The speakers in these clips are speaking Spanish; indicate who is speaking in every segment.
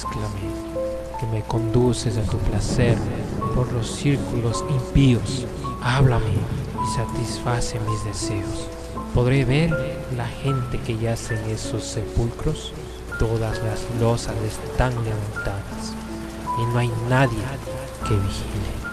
Speaker 1: Tú, exclamé, que me conduces a tu placer por los círculos impíos, háblame y satisface mis deseos. ¿Podré ver la gente que yace en esos sepulcros? Todas las losas están levantadas y no hay nadie que vigile.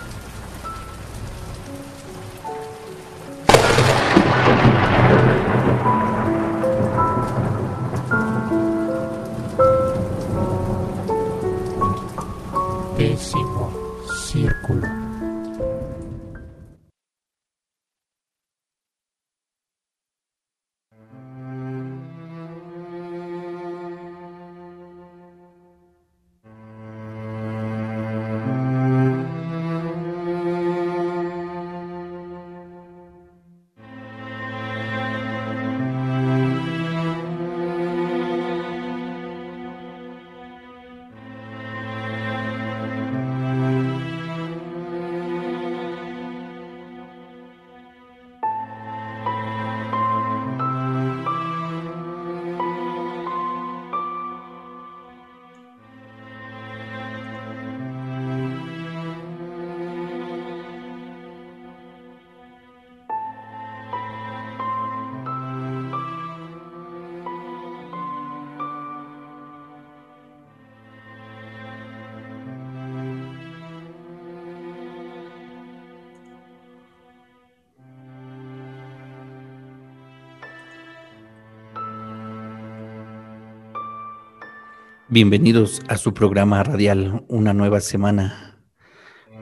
Speaker 2: Bienvenidos a su programa radial, una nueva semana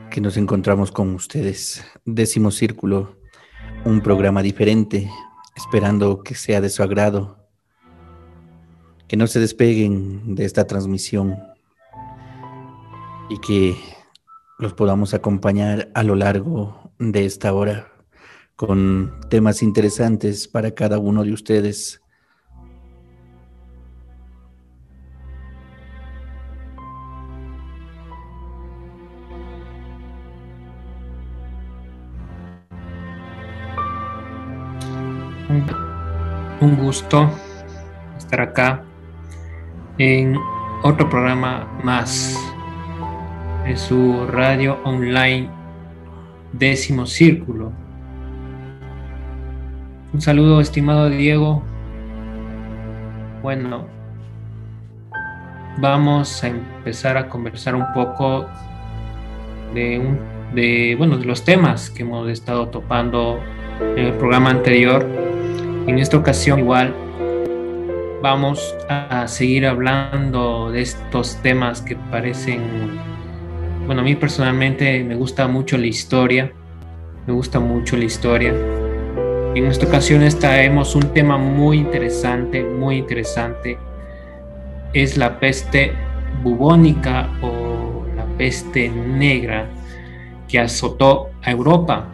Speaker 2: que nos encontramos con ustedes. Décimo Círculo, un programa diferente, esperando que sea de su agrado, que no se despeguen de esta transmisión y que los podamos acompañar a lo largo de esta hora con temas interesantes para cada uno de ustedes
Speaker 1: un gusto estar acá en otro programa más de su radio online décimo círculo. Un saludo estimado Diego. Bueno, vamos a empezar a conversar un poco de, un, de, bueno, de los temas que hemos estado topando en el programa anterior en esta ocasión igual vamos a seguir hablando de estos temas que parecen, bueno, a mí personalmente me gusta mucho la historia, me gusta mucho la historia. En esta ocasión traemos un tema muy interesante, muy interesante. Es la peste bubónica o la peste negra que azotó a Europa.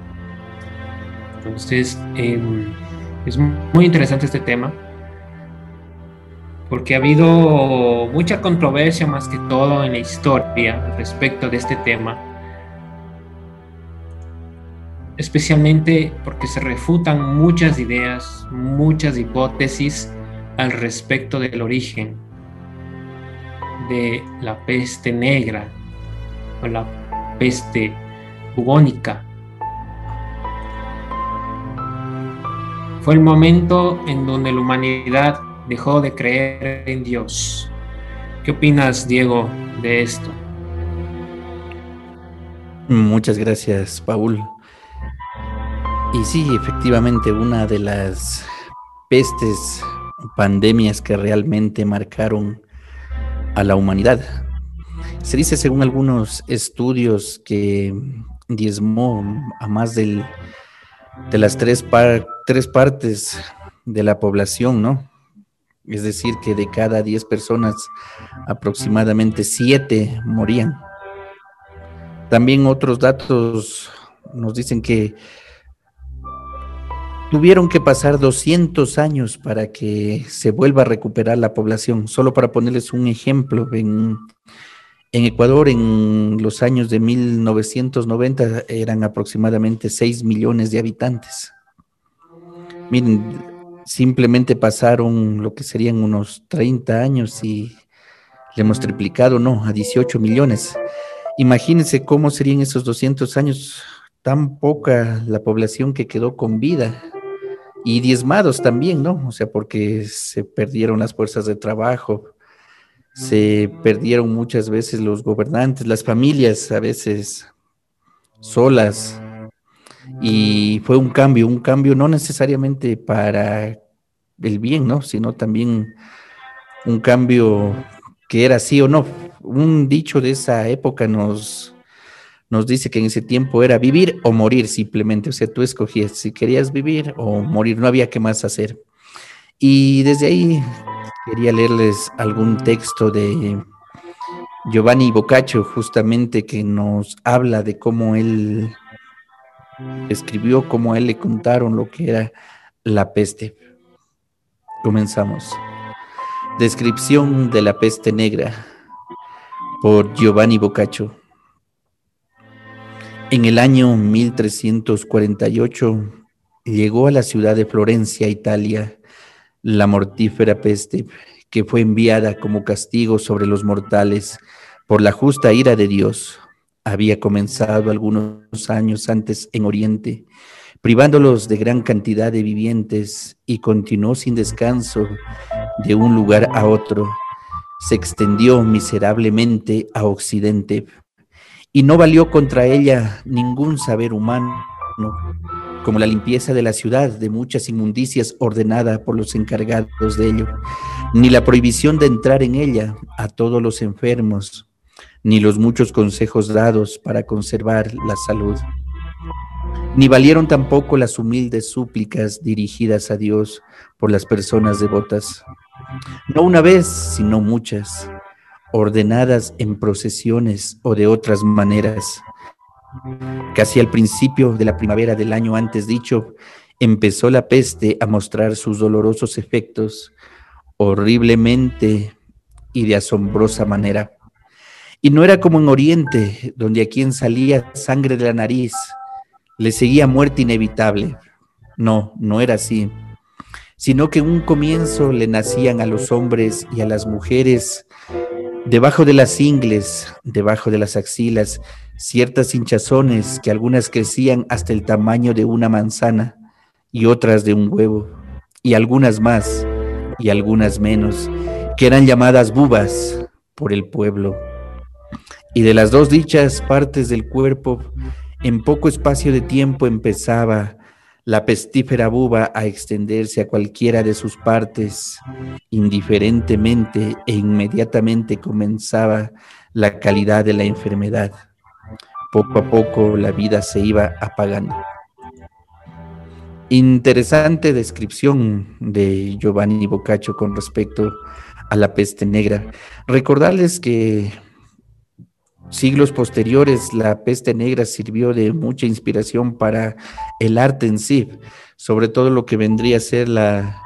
Speaker 1: Entonces, eh, es muy interesante este tema porque ha habido mucha controversia más que todo en la historia respecto de este tema, especialmente porque se refutan muchas ideas, muchas hipótesis al respecto del origen de la peste negra o la peste bubónica Fue el momento en donde la humanidad dejó de creer en Dios. ¿Qué opinas, Diego, de esto?
Speaker 2: Muchas gracias, Paul. Y sí, efectivamente, una de las pestes, pandemias que realmente marcaron a la humanidad. Se dice, según algunos estudios, que diezmó a más del, de las tres partes tres partes de la población, ¿no? Es decir, que de cada diez personas, aproximadamente siete morían. También otros datos nos dicen que tuvieron que pasar 200 años para que se vuelva a recuperar la población. Solo para ponerles un ejemplo, en, en Ecuador en los años de 1990 eran aproximadamente 6 millones de habitantes. Miren, simplemente pasaron lo que serían unos 30 años y Le hemos triplicado, no, a 18 millones. Imagínense cómo serían esos 200 años, tan poca la población que quedó con vida y diezmados también, ¿no? O sea, porque se perdieron las fuerzas de trabajo, se perdieron muchas veces los gobernantes, las familias a veces solas. Y fue un cambio, un cambio no necesariamente para el bien, ¿no? Sino también un cambio que era sí o no. Un dicho de esa época nos, nos dice que en ese tiempo era vivir o morir simplemente. O sea, tú escogías si querías vivir o morir, no había qué más hacer. Y desde ahí Quería leerles algún texto de Giovanni Boccaccio, justamente que nos habla de cómo él escribió, cómo a él le contaron lo que era la peste. Comenzamos. Descripción de la peste negra por Giovanni Boccaccio. En el año 1348 llegó a la ciudad de Florencia, Italia, la mortífera peste que fue enviada como castigo sobre los mortales por la justa ira de Dios, había comenzado algunos años antes en Oriente, privándolos de gran cantidad de vivientes y continuó sin descanso de un lugar a otro. Se extendió miserablemente a Occidente y no valió contra ella ningún saber humano como la limpieza de la ciudad de muchas inmundicias ordenada por los encargados de ello, ni la prohibición de entrar en ella a todos los enfermos, ni los muchos consejos dados para conservar la salud. Ni valieron tampoco las humildes súplicas dirigidas a Dios por las personas devotas, no una vez, sino muchas, ordenadas en procesiones o de otras maneras, Casi al principio de la primavera del año antes dicho, empezó la peste a mostrar sus dolorosos efectos horriblemente y de asombrosa manera. Y no era como en Oriente, donde a quien salía sangre de la nariz le seguía muerte inevitable. No, no era así, sino que en un comienzo le nacían a los hombres y a las mujeres debajo de las ingles, debajo de las axilas, ciertas hinchazones que algunas crecían hasta el tamaño de una manzana y otras de un huevo, y algunas más y algunas menos, que eran llamadas bubas por el pueblo. Y de las dos dichas partes del cuerpo, en poco espacio de tiempo empezaba la pestífera buba a extenderse a cualquiera de sus partes, indiferentemente e inmediatamente comenzaba la calidad de la enfermedad poco a poco la vida se iba apagando. Interesante descripción de Giovanni Boccaccio con respecto a la peste negra. Recordarles que siglos posteriores la peste negra sirvió de mucha inspiración para el arte en sí, sobre todo lo que vendría a ser la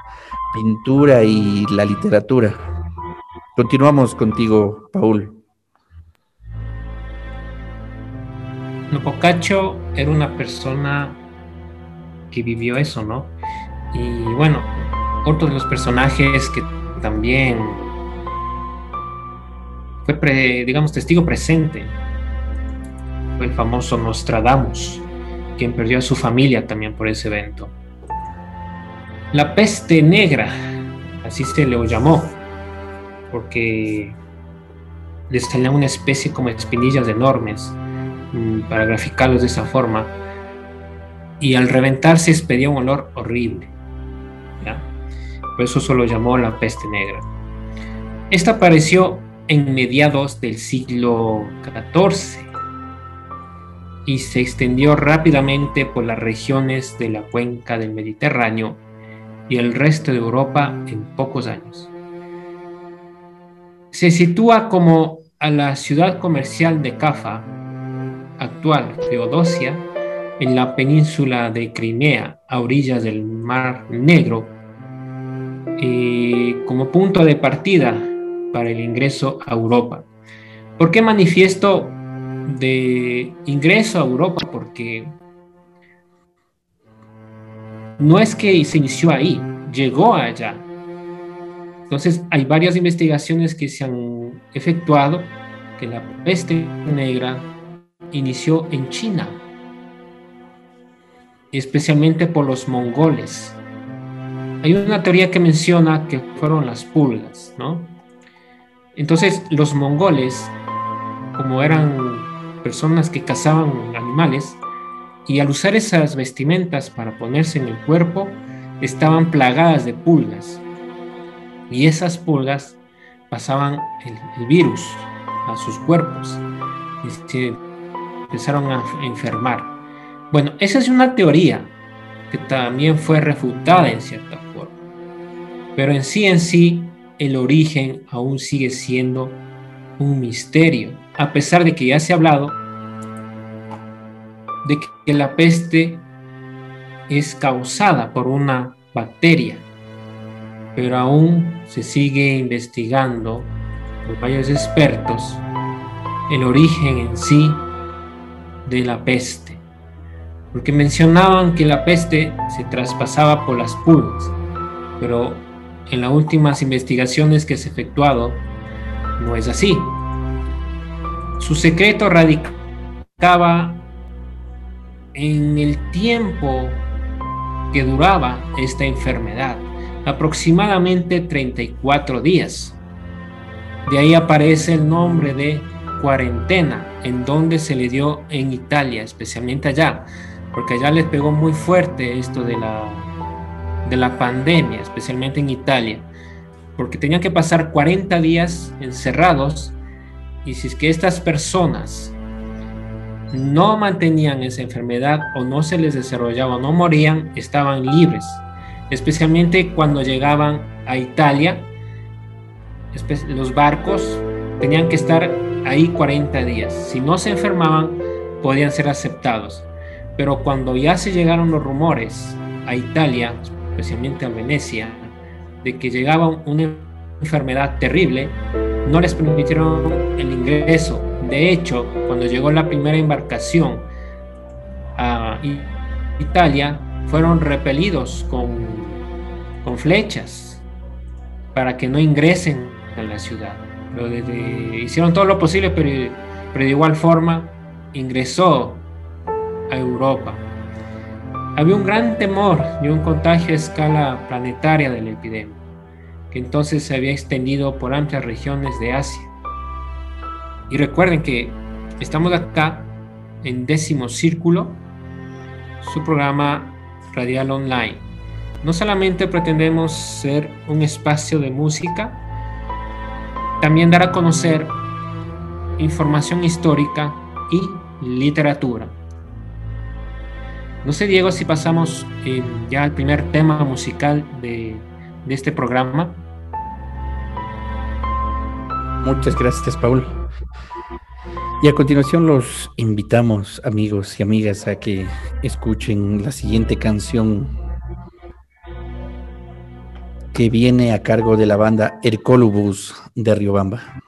Speaker 2: pintura y la literatura. Continuamos contigo, Paul.
Speaker 1: Boccaccio era una persona que vivió eso, ¿no? Y bueno, otro de los personajes que también digamos, testigo presente fue el famoso Nostradamus, quien perdió a su familia también por ese evento. La peste negra, así se le llamó, porque le salían una especie como espinillas enormes Mm, para graficarlos de esa forma. Y al reventarse expedía un olor horrible. Por eso se lo llamó la peste negra. Esta apareció en mediados del siglo XIV y se extendió rápidamente por las regiones de la cuenca del Mediterráneo y el resto de Europa en pocos años. Se sitúa como a la ciudad comercial de Cafa, actual Feodosia, en la península de Crimea, a orillas del Mar Negro, eh, como punto de partida para el ingreso a Europa. ¿Por qué manifiesto de ingreso a Europa? Porque no es que se inició ahí, llegó allá. Entonces hay varias investigaciones que se han efectuado que la peste negra inició en China, especialmente por los mongoles. Hay una teoría que menciona que fueron las pulgas, ¿no? Entonces los mongoles, como eran personas que cazaban animales, y al usar esas vestimentas para ponerse en el cuerpo, estaban plagadas de pulgas. Y esas pulgas pasaban el, virus a sus cuerpos y se empezaron a enfermar. Bueno, esa es una teoría que también fue refutada en cierta forma. Pero en sí, en sí, el origen aún sigue siendo un misterio, a pesar de que ya se ha hablado de que la peste es causada por una bacteria, pero aún se sigue investigando por varios expertos el origen en sí de la peste, porque mencionaban que la peste se traspasaba por las pulgas, pero en las últimas investigaciones que se efectuado no es así. Su secreto radicaba en el tiempo que duraba esta enfermedad, aproximadamente 34 días. De ahí aparece el nombre de cuarentena, en donde se le dio en Italia, especialmente allá, porque allá les pegó muy fuerte esto de la, de la pandemia, especialmente en Italia, porque tenían que pasar 40 días encerrados y si es que estas personas no mantenían esa enfermedad o no se les desarrollaba o no morían, estaban libres, especialmente cuando llegaban a Italia, los barcos tenían que estar ahí 40 días. Si no se enfermaban, podían ser aceptados. Pero cuando ya se llegaron los rumores a Italia, especialmente a Venecia, de que llegaba una enfermedad terrible, no les permitieron el ingreso de hecho, cuando llegó la primera embarcación a Italia, fueron repelidos con, con flechas para que no ingresen a la ciudad. hicieron todo lo posible, pero, pero de igual forma ingresó a Europa. Había un gran temor de un contagio a escala planetaria de la epidemia, que entonces se había extendido por amplias regiones de Asia. Y recuerden que estamos acá en décimo círculo, su programa radial online. No solamente pretendemos ser un espacio de música, también dar a conocer información histórica y literatura. No sé, Diego, si pasamos ya al primer tema musical de, de este programa.
Speaker 2: Muchas gracias, Paul. Y a continuación los invitamos, amigos y amigas, a que escuchen la siguiente canción que viene a cargo de la banda Hercolubus de Riobamba.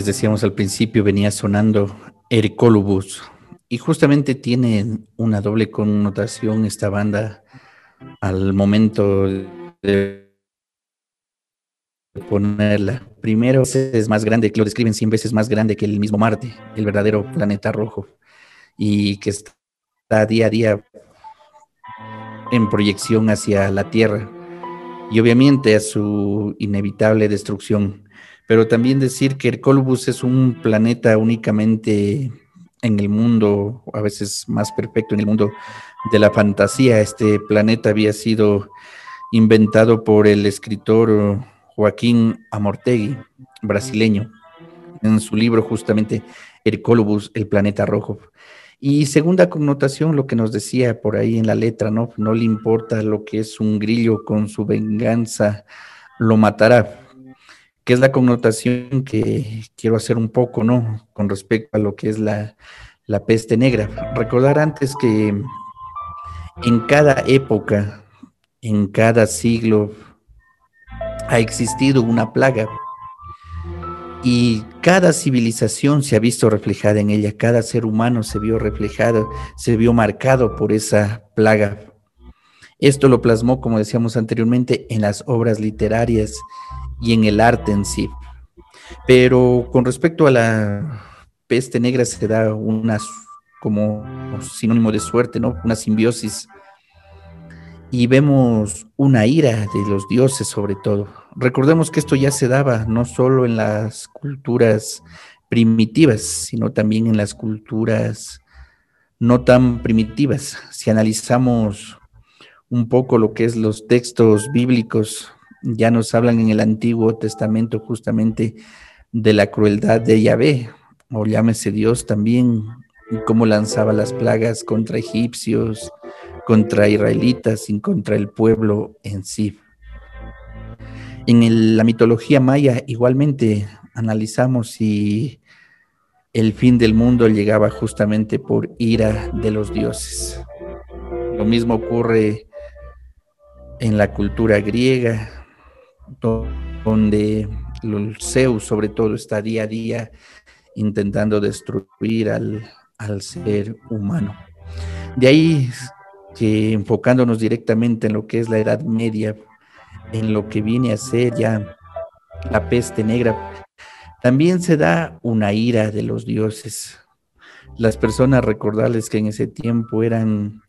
Speaker 2: Les decíamos al principio, venía sonando Ericolubus y justamente tiene una doble connotación esta banda al momento de ponerla. Primero, es más grande, que lo describen 100 veces más grande que el mismo Marte, el verdadero planeta rojo, y que está día a día en proyección hacia la Tierra y obviamente a su inevitable destrucción pero también decir que el es un planeta únicamente en el mundo, a veces más perfecto en el mundo de la fantasía. Este planeta había sido inventado por el escritor Joaquín Amortegui, brasileño, en su libro justamente El el planeta rojo. Y segunda connotación, lo que nos decía por ahí en la letra, ¿no? No le importa lo que es un grillo con su venganza, lo matará que es la connotación que quiero hacer un poco, ¿no? Con respecto a lo que es la, la peste negra. Recordar antes que en cada época, en cada siglo, ha existido una plaga y cada civilización se ha visto reflejada en ella, cada ser humano se vio reflejado, se vio marcado por esa plaga. Esto lo plasmó, como decíamos anteriormente, en las obras literarias y en el arte en sí. Pero con respecto a la peste negra se da una como sinónimo de suerte, ¿no? Una simbiosis. Y vemos una ira de los dioses sobre todo. Recordemos que esto ya se daba no solo en las culturas primitivas, sino también en las culturas no tan primitivas. Si analizamos un poco lo que es los textos bíblicos, ya nos hablan en el Antiguo Testamento justamente de la crueldad de Yahvé, o llámese Dios también, y cómo lanzaba las plagas contra egipcios, contra israelitas y contra el pueblo en sí. En la mitología maya igualmente analizamos si el fin del mundo llegaba justamente por ira de los dioses. Lo mismo ocurre en la cultura griega, donde el Zeus sobre todo está día a día intentando destruir al, al ser humano. De ahí que enfocándonos directamente en lo que es la Edad Media, en lo que viene a ser ya la peste negra, también se da una ira de los dioses. Las personas recordarles que en ese tiempo eran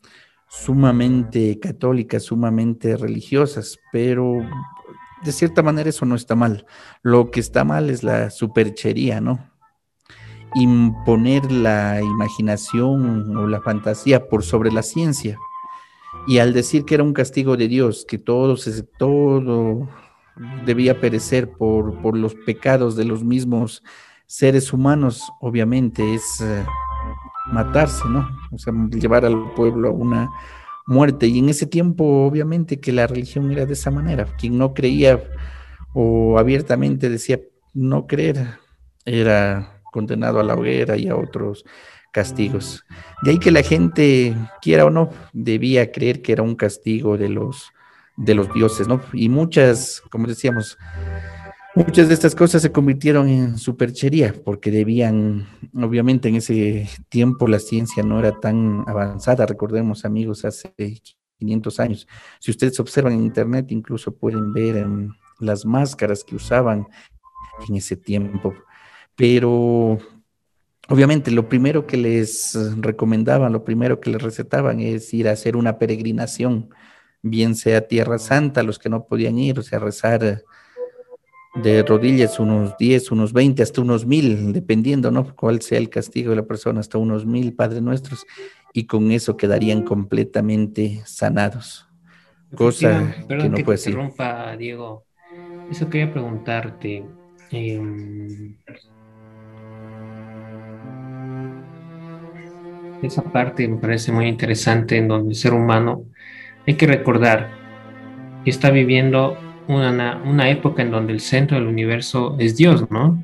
Speaker 2: sumamente católicas, sumamente religiosas, pero de cierta manera eso no está mal. Lo que está mal es la superchería, ¿no? Imponer la imaginación o la fantasía por sobre la ciencia. Y al decir que era un castigo de Dios, que todo, todo debía perecer por, por los pecados de los mismos seres humanos, obviamente es eh, matarse, ¿no? O sea, llevar al pueblo a una muerte. Y en ese tiempo, obviamente, que la religión era de esa manera. Quien no creía o abiertamente decía no creer, era condenado a la hoguera y a otros castigos. De ahí que la gente, quiera o no, debía creer que era un castigo de los, de los dioses, ¿no? Y muchas, como decíamos, Muchas de estas cosas se convirtieron en superchería porque debían, obviamente en ese tiempo la ciencia no era tan avanzada, recordemos amigos, hace 500 años. Si ustedes observan en internet, incluso pueden ver las máscaras que usaban en ese tiempo. Pero obviamente lo primero que les recomendaban, lo primero que les recetaban es ir a hacer una peregrinación, bien sea Tierra Santa, los que no podían ir, o sea, rezar de rodillas unos 10, unos 20, hasta unos mil, dependiendo, ¿no? Cuál sea el castigo de la persona, hasta unos mil Padres Nuestros, y con eso quedarían completamente sanados. Cosa que no
Speaker 1: que puede ser. interrumpa, Diego. Eso quería preguntarte. Em, esa parte me parece muy interesante en donde el ser humano hay que recordar que está viviendo una, una época en donde el centro del universo es Dios, ¿no?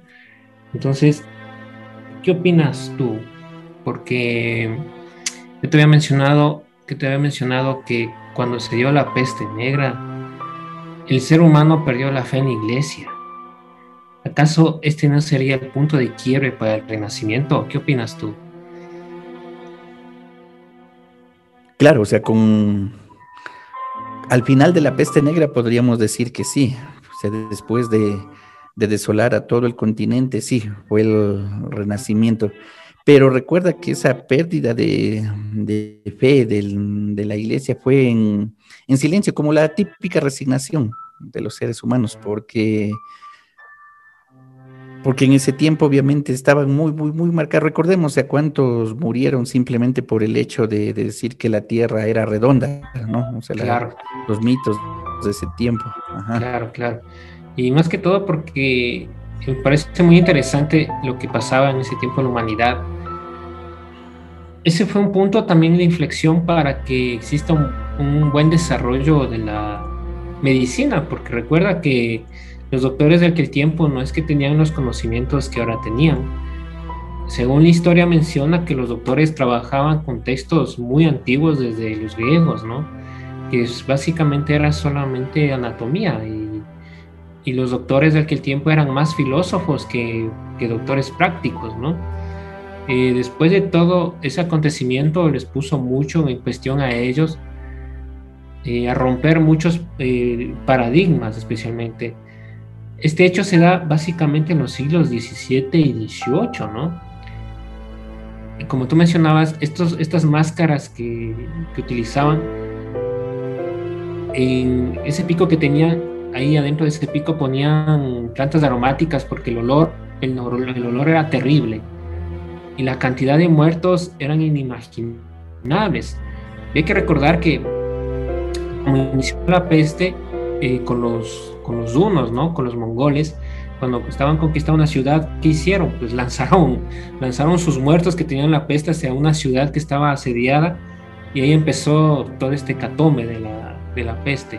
Speaker 1: Entonces, ¿qué opinas tú? Porque yo te había mencionado que te había mencionado que cuando se dio la peste negra, el ser humano perdió la fe en la iglesia. ¿Acaso este no sería el punto de quiebre para el renacimiento? ¿Qué opinas tú?
Speaker 2: Claro, o sea, con al final de la peste negra podríamos decir que sí. Después de, desolar a todo el continente, sí, fue el renacimiento. Pero recuerda que esa pérdida de, fe de la iglesia fue en silencio, como la típica resignación de los seres humanos, porque porque en ese tiempo obviamente estaban muy, muy, muy marcados. Recordemos a cuántos murieron simplemente por el hecho de, decir que la Tierra era redonda, ¿no? O sea, claro. los mitos de ese tiempo.
Speaker 1: Claro, claro. Y más que todo porque me parece muy interesante lo que pasaba en ese tiempo en la humanidad. Ese fue un punto también de inflexión para que exista un buen desarrollo de la medicina, porque recuerda que los doctores de aquel tiempo no es que tenían los conocimientos que ahora tenían. Según la historia menciona que los doctores trabajaban con textos muy antiguos desde los griegos, ¿no? Que básicamente era solamente anatomía y, los doctores de aquel tiempo eran más filósofos que, doctores prácticos, ¿no? Eh, después de todo ese acontecimiento les puso mucho en cuestión a ellos, eh, a romper muchos eh, paradigmas especialmente este hecho se da básicamente en los siglos XVII y XVIII, ¿no? Como tú mencionabas, estos, estas máscaras que, utilizaban, en ese pico que tenían, ahí adentro de ese pico ponían plantas aromáticas porque el olor, el, el olor era terrible y la cantidad de muertos eran inimaginables. Y hay que recordar que como inició la peste eh, con los con los dunos, ¿no? Con los mongoles, cuando estaban conquistando una ciudad, ¿qué hicieron? Pues lanzaron, lanzaron sus muertos que tenían la peste hacia una ciudad que estaba asediada y ahí empezó todo este catome de la, de la peste.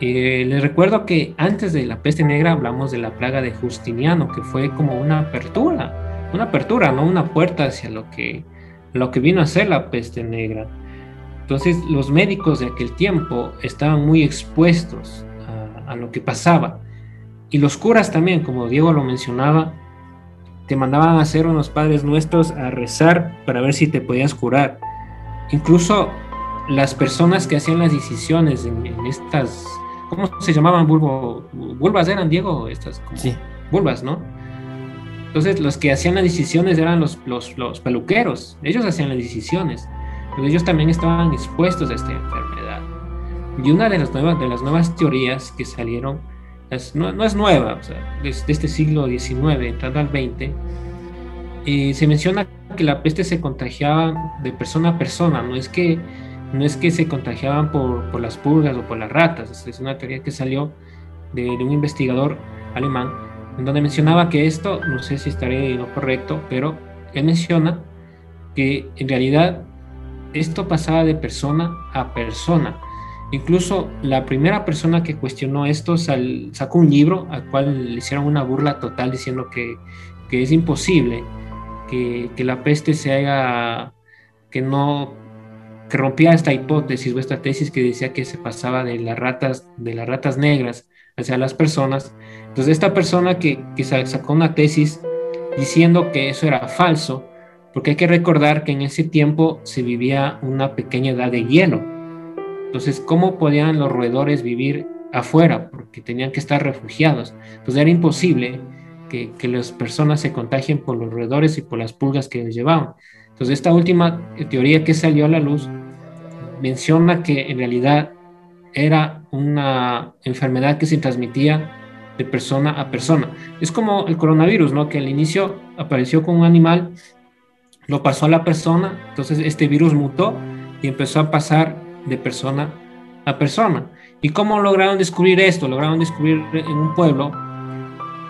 Speaker 1: Eh, les recuerdo que antes de la peste negra hablamos de la plaga de Justiniano, que fue como una apertura, una apertura, no una puerta hacia lo que, lo que vino a ser la peste negra. Entonces los médicos de aquel tiempo estaban muy expuestos a lo que pasaba. Y los curas también, como Diego lo mencionaba, te mandaban a hacer unos padres nuestros a rezar para ver si te podías curar. Incluso las personas que hacían las decisiones en, estas, ¿cómo se llamaban? Bulbo, bulbas eran, Diego, estas como sí. bulbas, ¿no? Entonces los que hacían las decisiones eran los, los, los peluqueros, ellos hacían las decisiones, pero ellos también estaban expuestos a esta enfermedad. Y una de las nuevas, de las nuevas teorías que salieron, no, es nueva, o desde este siglo XIX, entrando al XX, eh, se menciona que la peste se contagiaba de persona a persona, no es que, no es que se contagiaban por, por las pulgas o por las ratas, es una teoría que salió de, de un investigador alemán, en donde mencionaba que esto, no sé si estaré en lo correcto, pero él menciona que en realidad esto pasaba de persona a persona Incluso la primera persona que cuestionó esto sacó un libro al cual le hicieron una burla total diciendo que, es imposible que, la peste se haga, que no, que rompía esta hipótesis o esta tesis que decía que se pasaba de las ratas, de las ratas negras hacia las personas. Entonces esta persona que, que sacó una tesis diciendo que eso era falso, porque hay que recordar que en ese tiempo se vivía una pequeña edad de hielo entonces, ¿cómo podían los roedores vivir afuera? Porque tenían que estar refugiados. Entonces era imposible que, las personas se contagien por los roedores y por las pulgas que les llevaban. Entonces esta última teoría que salió a la luz menciona que en realidad era una enfermedad que se transmitía de persona a persona. Es como el coronavirus, ¿no? Que al inicio apareció con un animal, lo pasó a la persona, entonces este virus mutó y empezó a pasar de persona a persona. ¿Y cómo lograron descubrir esto? Lograron descubrir en un pueblo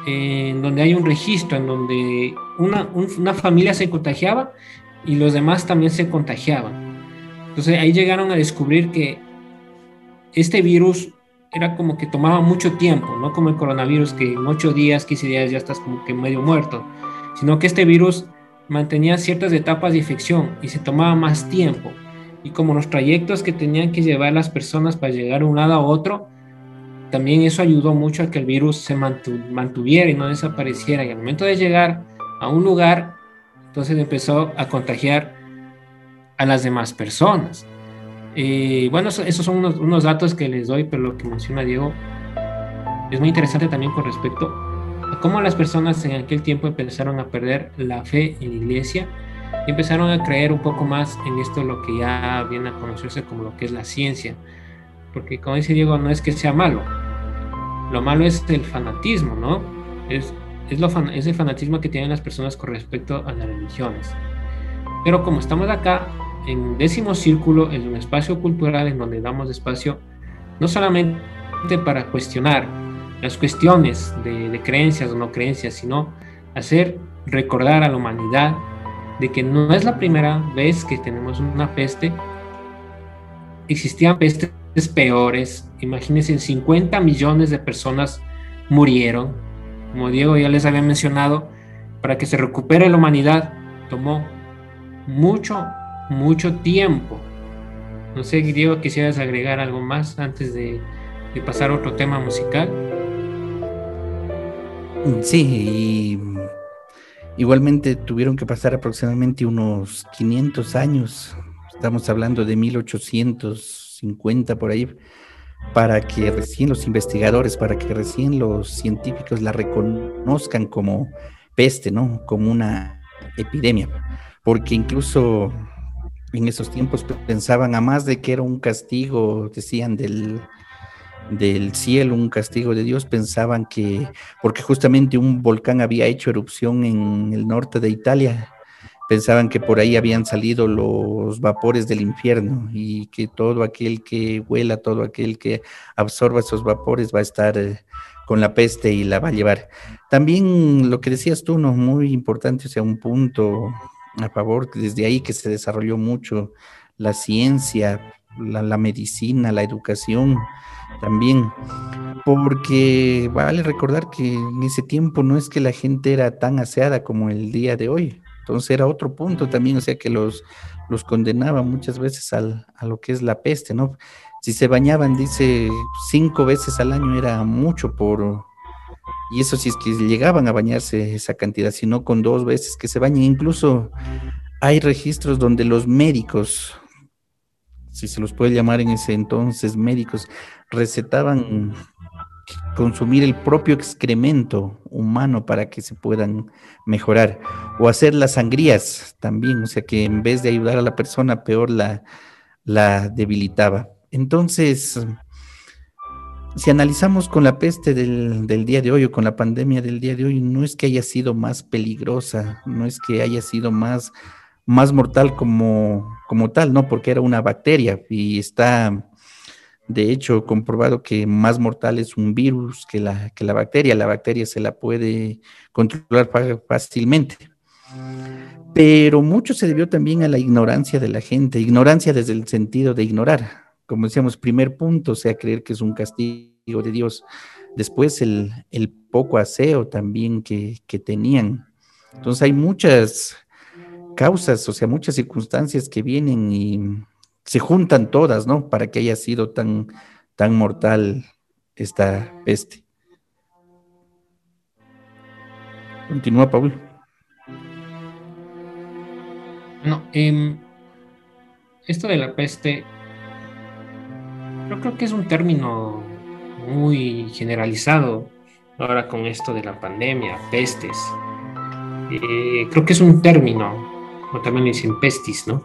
Speaker 1: en donde hay un registro, en donde una, una familia se contagiaba y los demás también se contagiaban. Entonces ahí llegaron a descubrir que este virus era como que tomaba mucho tiempo, no como el coronavirus que en 8 días, 15 días ya estás como que medio muerto, sino que este virus mantenía ciertas etapas de infección y se tomaba más tiempo y como los trayectos que tenían que llevar las personas para llegar de un lado a otro también eso ayudó mucho a que el virus se mantuviera y no desapareciera. Y al momento de llegar a un lugar, entonces empezó a contagiar a las demás personas. Y bueno, esos son unos, unos, datos que les doy, pero lo que menciona Diego es muy interesante también con respecto a cómo las personas en aquel tiempo empezaron a perder la fe en la iglesia empezaron a creer un poco más en esto, lo que ya viene a conocerse como lo que es la ciencia. Porque como dice Diego, no es que sea malo, lo malo es el fanatismo, ¿no? Es, es, lo, es el fanatismo que tienen las personas con respecto a las religiones. Pero como estamos acá en décimo círculo, en un espacio cultural en donde damos espacio no solamente para cuestionar las cuestiones de creencias o no creencias, sino hacer recordar a la humanidad de que no es la primera vez que tenemos una peste. Existían pestes peores. Imagínense, 50 millones de personas murieron. Como Diego ya les había mencionado, para que se recupere la humanidad tomó mucho, mucho tiempo. No sé, Diego, quisieras agregar algo más antes de, de pasar a otro tema musical.
Speaker 2: Sí, y igualmente tuvieron que pasar aproximadamente unos 500 años. Estamos hablando de 1850 por ahí, para que recién los investigadores, para que recién los científicos la reconozcan como peste, ¿no? Como una epidemia. Porque incluso en esos tiempos pensaban, a más de que era un castigo, decían, del, del cielo, un castigo de Dios, pensaban que, porque justamente un volcán había hecho erupción en el norte de Italia, pensaban que por ahí habían salido los vapores del infierno y que todo aquel que huela, todo aquel que absorba esos vapores va a estar eh, con la peste y la va a llevar. También lo que decías tú, ¿no? Muy importante, o sea, un punto a favor, desde ahí que se desarrolló mucho la ciencia, la, la medicina, la educación, también, porque vale recordar que en ese tiempo no es que la gente era tan aseada como el día de hoy. Entonces era otro punto también, o sea que los, los condenaba muchas veces al, a lo que es la peste, ¿no? Si se bañaban, dice, cinco veces al año era mucho por... Y eso si es que llegaban a bañarse esa cantidad, sino con dos veces que se bañen. Incluso hay registros donde los médicos, si se los puede llamar en ese entonces médicos, recetaban consumir el propio excremento humano para que se puedan mejorar o hacer las sangrías también, o sea que en vez de ayudar a la persona peor la, la debilitaba. Entonces, si analizamos con la peste del, del, día de hoy o con la pandemia del día de hoy, no es que haya sido más peligrosa, no es que haya sido más, más mortal como, como tal, no, porque era una bacteria y está de hecho, comprobado que más mortal es un virus que la, que la bacteria. La bacteria se la puede controlar fácilmente. Pero mucho se debió también a la ignorancia de la gente, ignorancia desde el sentido de ignorar. Como decíamos, primer punto, o sea, creer que es un castigo de Dios. Después el, el poco aseo también que, que tenían. Entonces hay muchas causas, o sea, muchas circunstancias que vienen y se juntan todas, ¿no? Para que haya sido tan, tan mortal esta peste. Continúa, Paul.
Speaker 1: No, em, esto de la peste, yo creo que es un término muy generalizado ahora con esto de la pandemia, pestes. Eh, creo que es un término, o también dicen pestis, ¿no?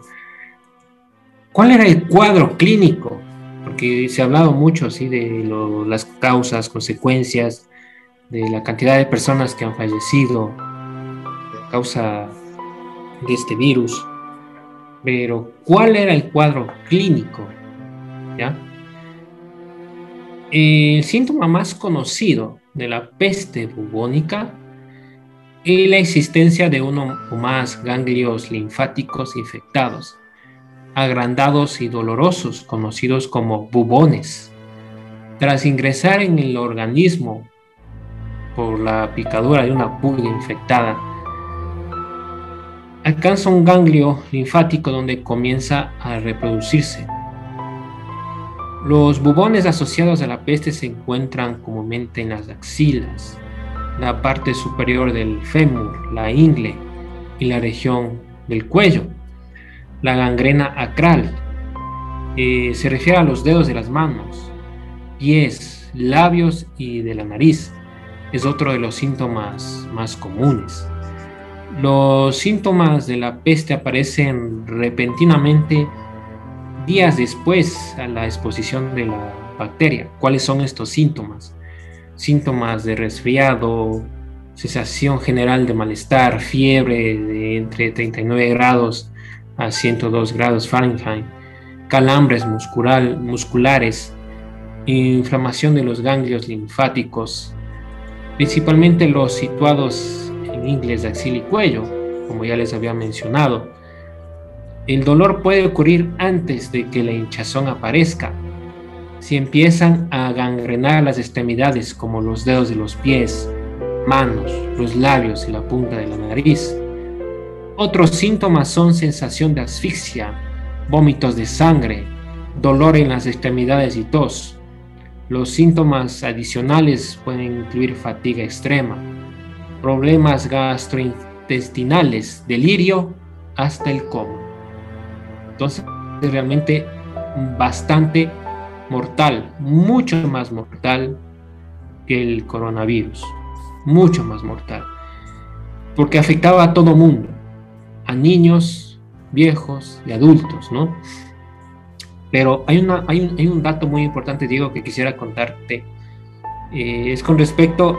Speaker 1: ¿Cuál era el cuadro clínico? Porque se ha hablado mucho así de las causas, consecuencias, de la cantidad de personas que han fallecido a causa de este virus. Pero, ¿cuál era el cuadro clínico? ¿Ya? El síntoma más conocido de la peste bubónica es la existencia de uno o más ganglios linfáticos infectados agrandados y dolorosos, conocidos como bubones. Tras ingresar en el organismo por la picadura de una pulga infectada, alcanza un ganglio linfático donde comienza a reproducirse. Los bubones asociados a la peste se encuentran comúnmente en las axilas, la parte superior del fémur, la ingle y la región del cuello. La gangrena acral eh, se refiere a los dedos de las manos, pies, labios y de la nariz. Es otro de los síntomas más comunes. Los síntomas de la peste aparecen repentinamente días después a la exposición de la bacteria. ¿Cuáles son estos síntomas? Síntomas de resfriado, sensación general de malestar, fiebre de entre 39 grados a 102 grados Fahrenheit, calambres muscular, musculares, inflamación de los ganglios linfáticos, principalmente los situados en ingles de axila y cuello, como ya les había mencionado, el dolor puede ocurrir antes de que la hinchazón aparezca. Si empiezan a gangrenar las extremidades como los dedos de los pies, manos, los labios y la punta de la nariz. Otros síntomas son sensación de asfixia, vómitos de sangre, dolor en las extremidades y tos. Los síntomas adicionales pueden incluir fatiga extrema, problemas gastrointestinales, delirio, hasta el coma. Entonces es realmente bastante mortal, mucho más mortal que el coronavirus, mucho más mortal, porque afectaba a todo mundo, a niños, viejos y adultos, ¿no? Pero hay, una, hay, un, dato muy importante, Diego, que quisiera contarte. Eh, es con respecto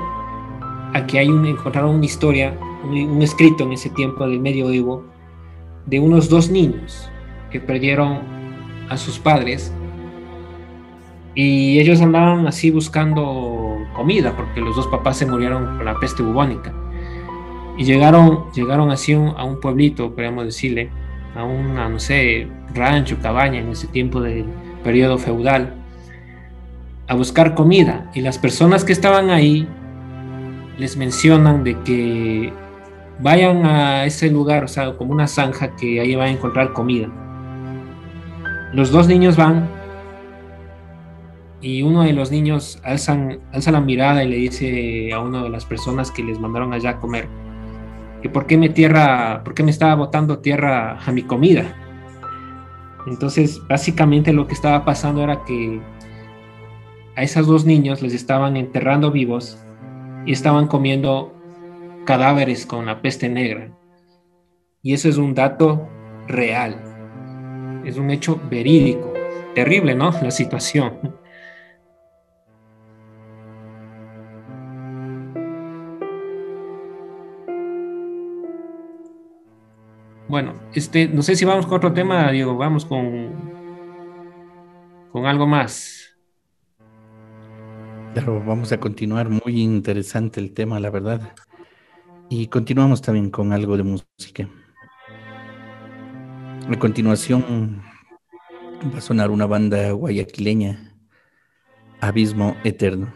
Speaker 1: a que hay un, encontraron una historia, un, un escrito en ese tiempo del medioevo, de unos dos niños perdieron a sus padres y ellos andaban así buscando comida porque los dos papás se murieron con la peste bubónica. Y llegaron llegaron así a un pueblito podríamos decirle a una no sé rancho cabaña en ese tiempo del periodo feudal a buscar comida. Y las personas que estaban ahí les mencionan de que vayan a ese lugar o sea como una zanja que ahí van a encontrar comida. Los dos niños van y uno de los niños alzan, alza la mirada y le dice a una de las personas que les mandaron allá a comer que por qué me tierra, por qué me estaba botando tierra a mi comida. Entonces, básicamente lo que estaba pasando era que a esos dos niños les estaban enterrando vivos y estaban comiendo cadáveres con la peste negra. Y eso es un dato real es un hecho verídico. Terrible, ¿no? La situación. Bueno, este, no sé si vamos con otro tema, Diego, vamos con, con algo más.
Speaker 2: Claro, vamos a continuar. Muy interesante el tema, la verdad. Y continuamos también con algo de música. A continuación va a sonar una banda guayaquileña, Abismo Eterno.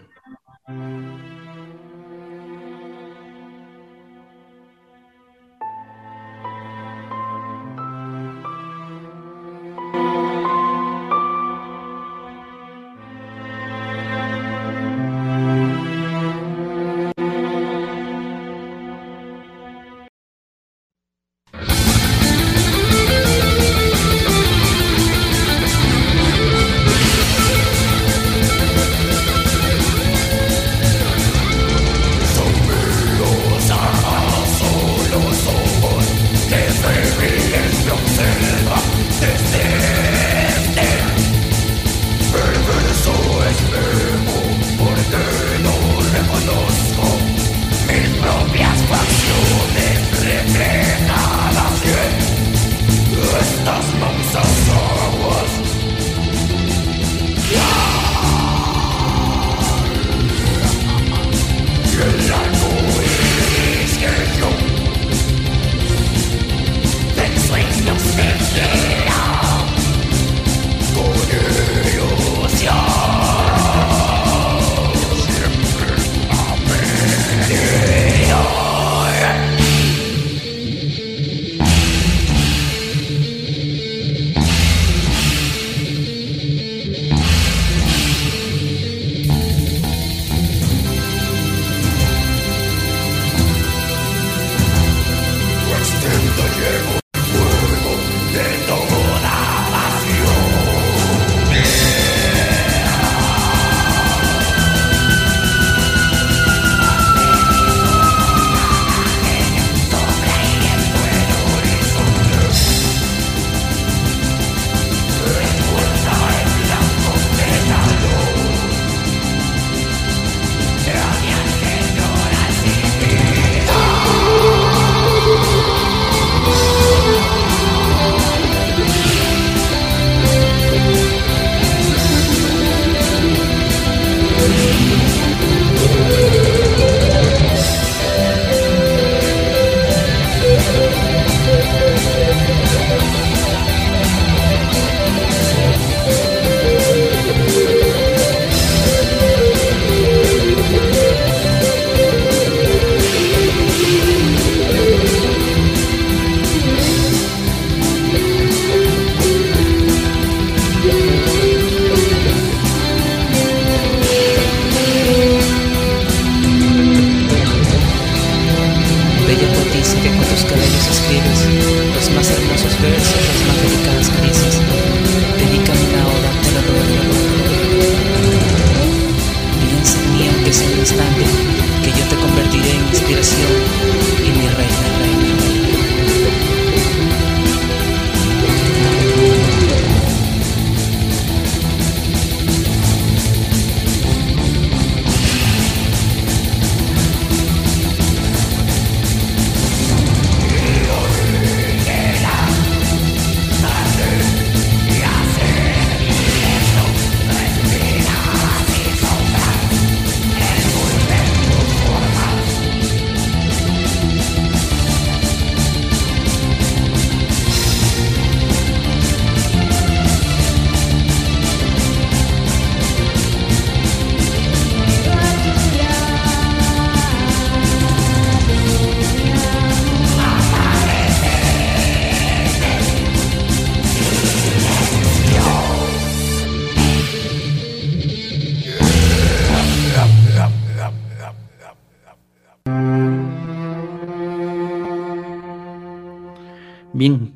Speaker 2: Bien,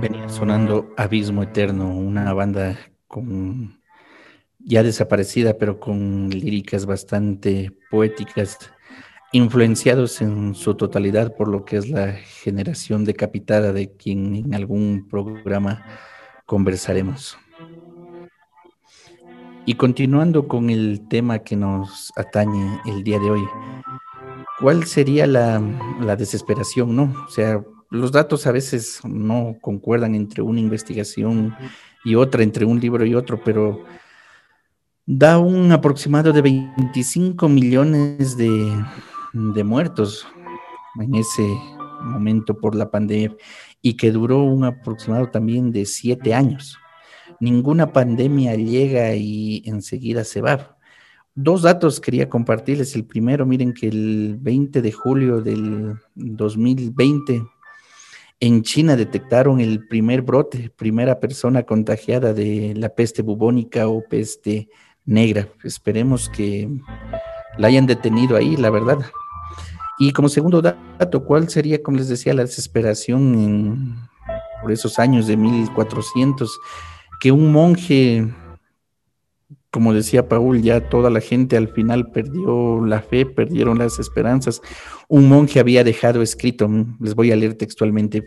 Speaker 2: venía sonando Abismo Eterno, una banda con ya desaparecida, pero con líricas bastante poéticas, influenciados en su totalidad por lo que es la generación decapitada de quien en algún programa conversaremos. Y continuando con el tema que nos atañe el día de hoy, ¿cuál sería la, la desesperación, no? O sea, los datos a veces no concuerdan entre una investigación y otra, entre un libro y otro, pero da un aproximado de 25 millones de, de muertos en ese momento por la pandemia y que duró un aproximado también de siete años. Ninguna pandemia llega y enseguida se va. Dos datos quería compartirles. El primero, miren que el 20 de julio del 2020 en China detectaron el primer brote, primera persona contagiada de la peste bubónica o peste negra. Esperemos que la hayan detenido ahí, la verdad. Y como segundo dato, ¿cuál sería, como les decía, la desesperación por esos años de 1400? Que un monje, como decía Paul, ya toda la gente al final perdió la fe, perdieron las esperanzas. Un monje había dejado escrito, les voy a leer textualmente.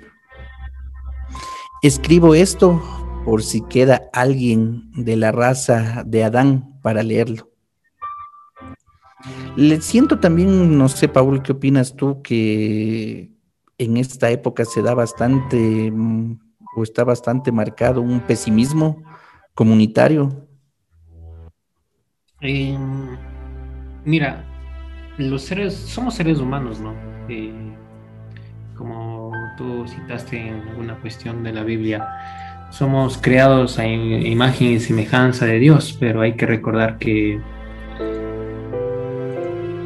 Speaker 2: Escribo esto por si queda alguien de la raza de Adán para leerlo. Le siento también, no sé, Paul, ¿qué opinas tú? Que en esta época se da bastante, o está bastante marcado un pesimismo comunitario.
Speaker 1: Em, mira, los seres, somos seres humanos, ¿no? Eh, como tú citaste en alguna cuestión de la Biblia, somos creados a imagen y semejanza de Dios, pero hay que recordar que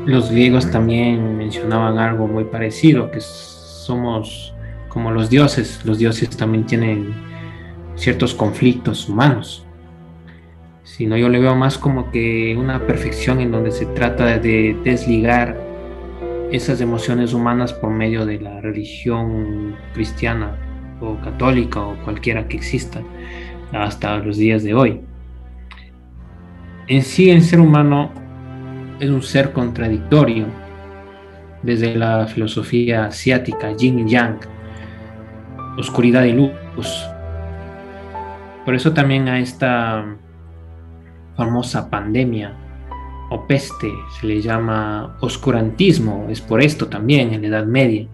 Speaker 1: los griegos también mencionaban algo muy parecido, que somos como los dioses, los dioses también tienen ciertos conflictos humanos sino yo le veo más como que una perfección en donde se trata de desligar esas emociones humanas por medio de la religión cristiana o católica o cualquiera que exista hasta los días de hoy. En sí el ser humano es un ser contradictorio desde la filosofía asiática, yin y yang, oscuridad y luz. Por eso también a esta famosa pandemia o peste, se le llama oscurantismo, es por esto también en la Edad Media,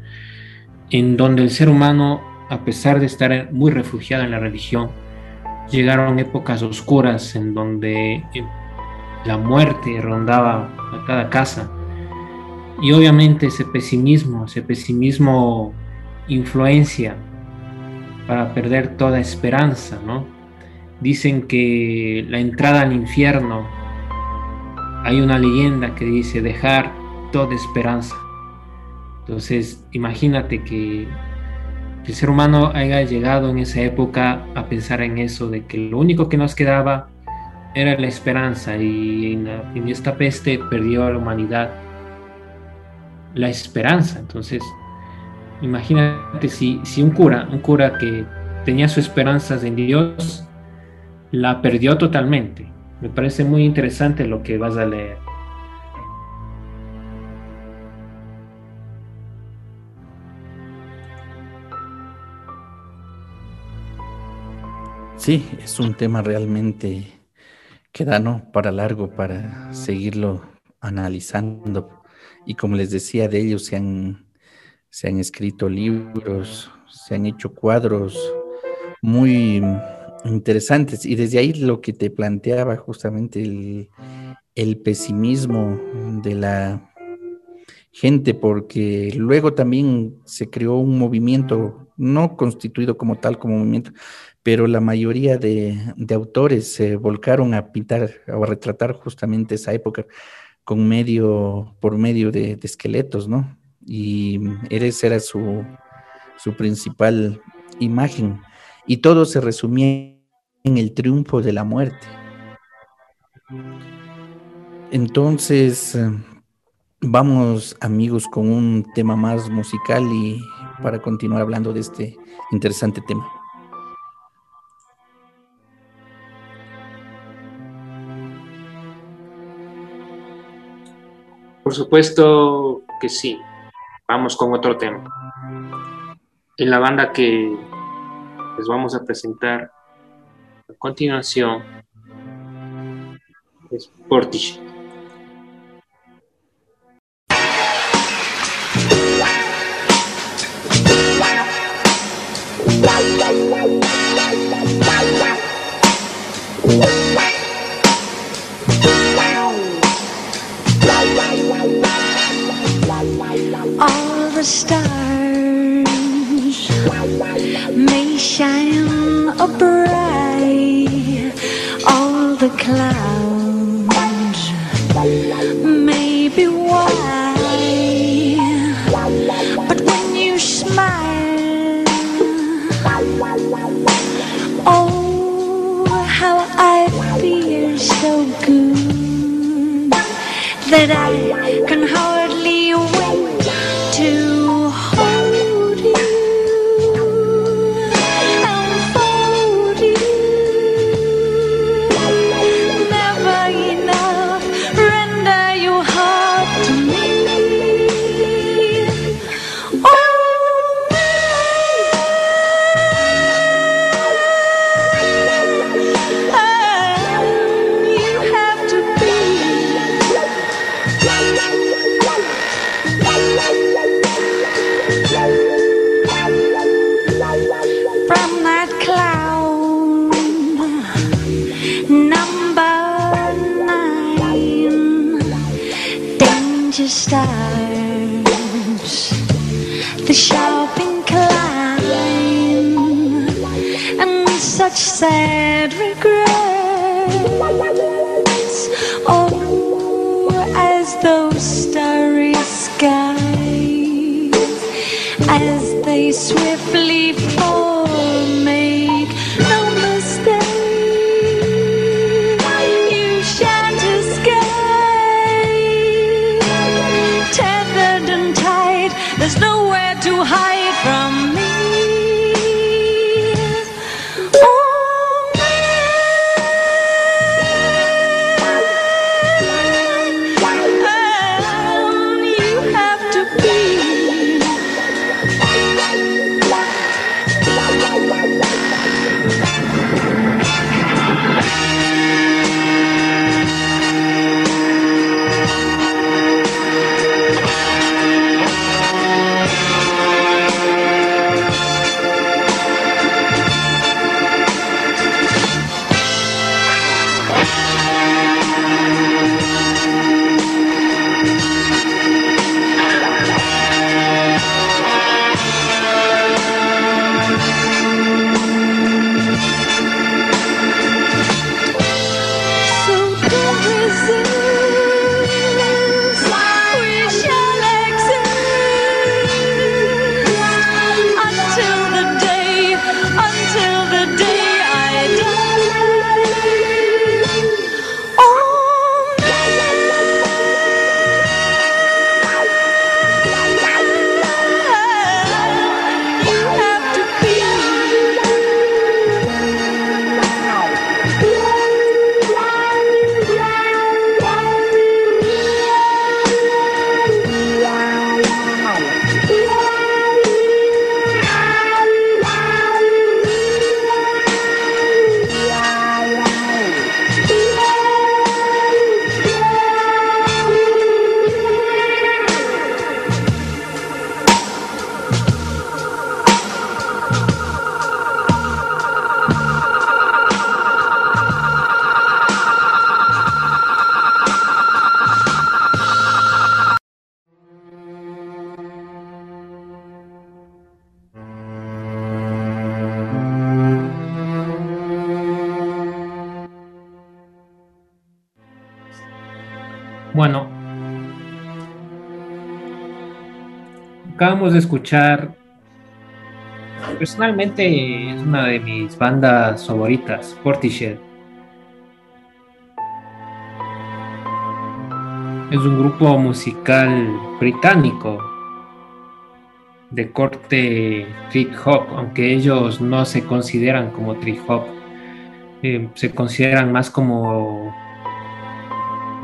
Speaker 1: en donde el ser humano, a pesar de estar muy refugiado en la religión, llegaron épocas oscuras en donde eh, la muerte rondaba a cada casa. Y obviamente ese pesimismo, ese pesimismo influencia para perder toda esperanza, ¿no? Dicen que la entrada al infierno, hay una leyenda que dice dejar toda esperanza. Entonces, imagínate que el ser humano haya llegado en esa época a pensar en eso, de que lo único que nos quedaba era la esperanza y en, esta peste perdió a la humanidad la esperanza. Entonces, imagínate si, si un cura, un cura que tenía sus esperanzas en Dios, la perdió totalmente. Me parece muy interesante lo que vas a leer.
Speaker 2: Sí, es un tema realmente que da ¿no? para largo para seguirlo analizando. Y como les decía, de ellos se han, se han escrito libros, se han hecho cuadros muy interesantes. Y desde ahí lo que te planteaba justamente el, el pesimismo de la gente, porque luego también se creó un movimiento, no constituido como tal, como movimiento, pero la mayoría de, autores se volcaron a pintar o a retratar justamente esa época con medio, por medio de, esqueletos, ¿no? Y esa era su, su principal imagen. Y todo se resumía en el triunfo de la muerte. Entonces, vamos amigos con un tema más musical y para continuar hablando de este interesante tema.
Speaker 1: Por supuesto que sí. Vamos con otro tema. En la banda que les vamos a presentar a continuación es Portishead.
Speaker 3: the stars shine a bright, all the clouds may be white, but when you smile, oh, how I feel so good that I can shout and climb, and such sad regret.
Speaker 1: Acabamos de escuchar, personalmente es una de mis bandas favoritas, Portishead. Es un grupo musical británico de corte trip hop, aunque ellos no se consideran como trip hop, eh, se consideran más como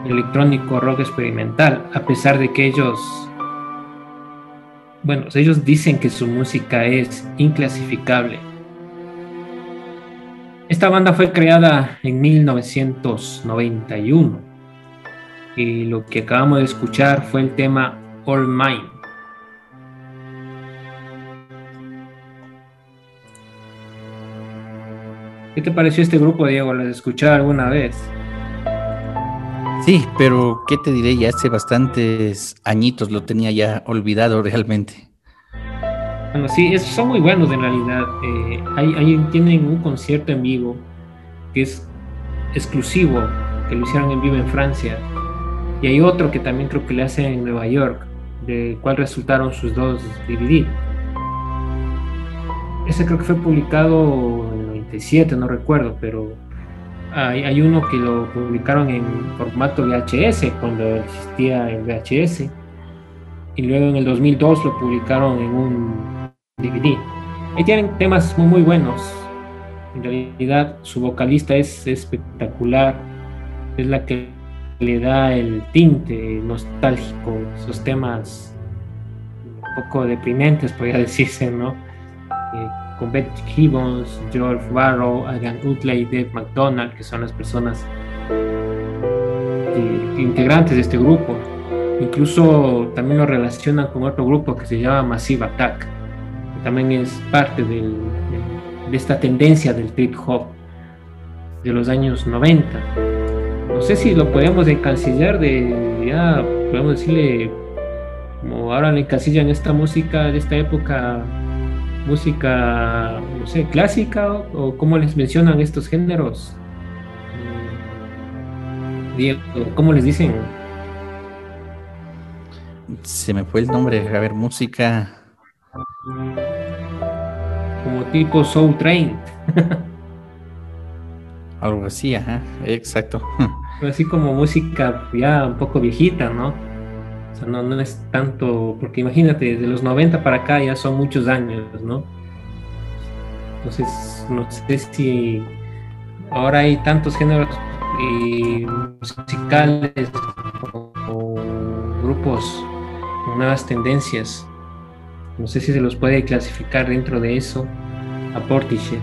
Speaker 1: electrónico rock experimental, a pesar de que ellos, bueno, ellos dicen que su música es inclasificable. Esta banda fue creada en 1991 y lo que acabamos de escuchar fue el tema All Mine. ¿Qué te pareció este grupo, Diego? ¿Lo has escuchado alguna vez?
Speaker 2: Sí, pero ¿qué te diré? Ya hace bastantes añitos lo tenía ya olvidado realmente.
Speaker 1: Bueno, sí, son muy buenos en realidad. Eh, tienen un concierto en vivo que es exclusivo, que lo hicieron en vivo en Francia y hay otro que también creo que le hacen en Nueva York, de cual resultaron sus dos DVD. Ese creo que fue publicado en el 97, no recuerdo, pero hay, hay, uno que lo publicaron en formato VHS cuando existía el VHS y luego en el 2002 lo publicaron en un DVD. Ahí tienen temas muy, buenos. En realidad su vocalista es espectacular, es la que le da el tinte nostálgico, esos temas un poco deprimentes, podría decirse, ¿no? Con Beth Gibbons, George Barrow, Adrian Utley, Dave McDonald, que son las personas eh, integrantes de este grupo. Incluso también lo relacionan con otro grupo que se llama Massive Attack, que también es parte de, esta tendencia del trip hop de los años 90 no sé si lo podemos encasillar de, ya podemos decirle, como ahora le encasillan esta música de esta época, música, no sé, clásica o, cómo les mencionan estos géneros. Mm, ¿cómo les dicen?
Speaker 2: Se me fue el nombre, a ver, música.
Speaker 1: Como tipo Soul Train.
Speaker 2: Algo así, ajá, exacto.
Speaker 1: así como música ya un poco viejita, ¿no? O sea, no, no es tanto, porque imagínate, desde los 90 para acá ya son muchos años, ¿no? Entonces, no sé si ahora hay tantos géneros musicales o, grupos con nuevas tendencias. No sé si se los puede clasificar dentro de eso a Portishead.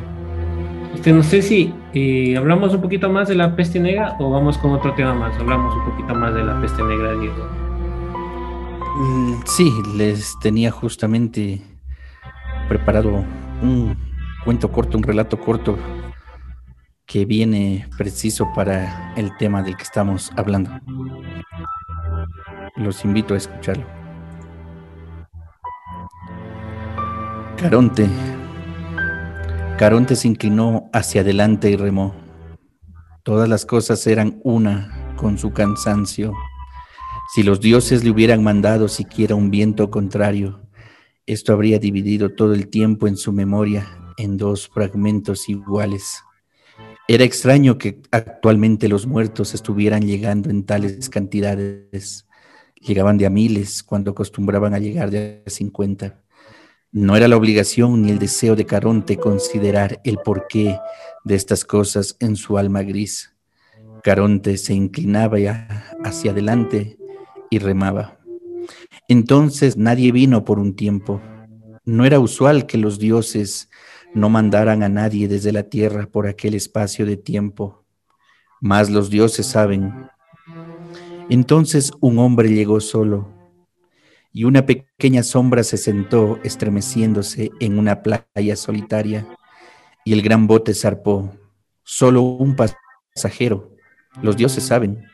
Speaker 1: Este, no sé si eh, hablamos un poquito más de la peste negra o vamos con otro tema más. Hablamos un poquito más de la peste negra, Diego.
Speaker 2: Mm, sí, les tenía justamente preparado un cuento corto, un relato corto que viene preciso para el tema del que estamos hablando. Los invito a escucharlo. Caronte Caronte se inclinó hacia adelante y remó. Todas las cosas eran una con su cansancio. Si los dioses le hubieran mandado siquiera un viento contrario, esto habría dividido todo el tiempo en su memoria en dos fragmentos iguales. Era extraño que actualmente los muertos estuvieran llegando en tales cantidades. Llegaban de a miles cuando acostumbraban a llegar de a cincuenta. No era la obligación ni el deseo de Caronte considerar el porqué de estas cosas en su alma gris. Caronte se inclinaba hacia adelante y remaba. Entonces nadie vino por un tiempo. No era usual que los dioses no mandaran a nadie desde la tierra por aquel espacio de tiempo. Mas los dioses saben. Entonces un hombre llegó solo y una pequeña sombra se sentó estremeciéndose en una playa solitaria, y el gran bote zarpó, solo un pasajero, los dioses saben,